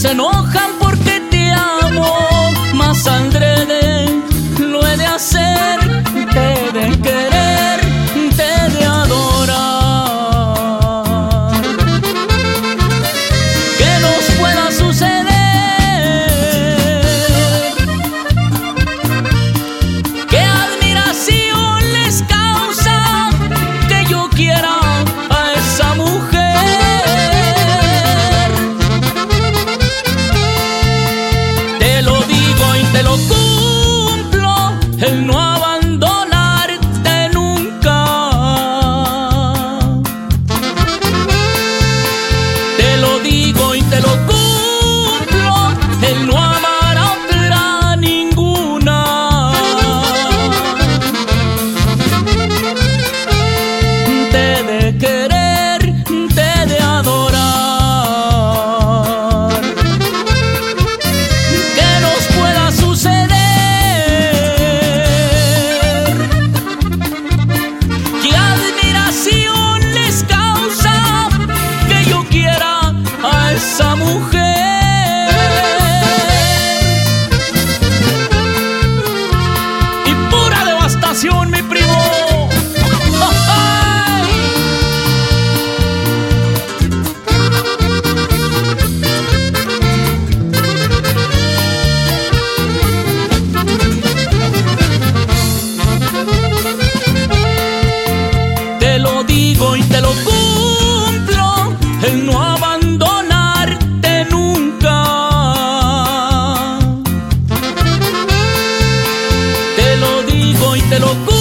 se enoja esa mujer. Y pura devastación, mi primo. Te lo digo y te lo te lo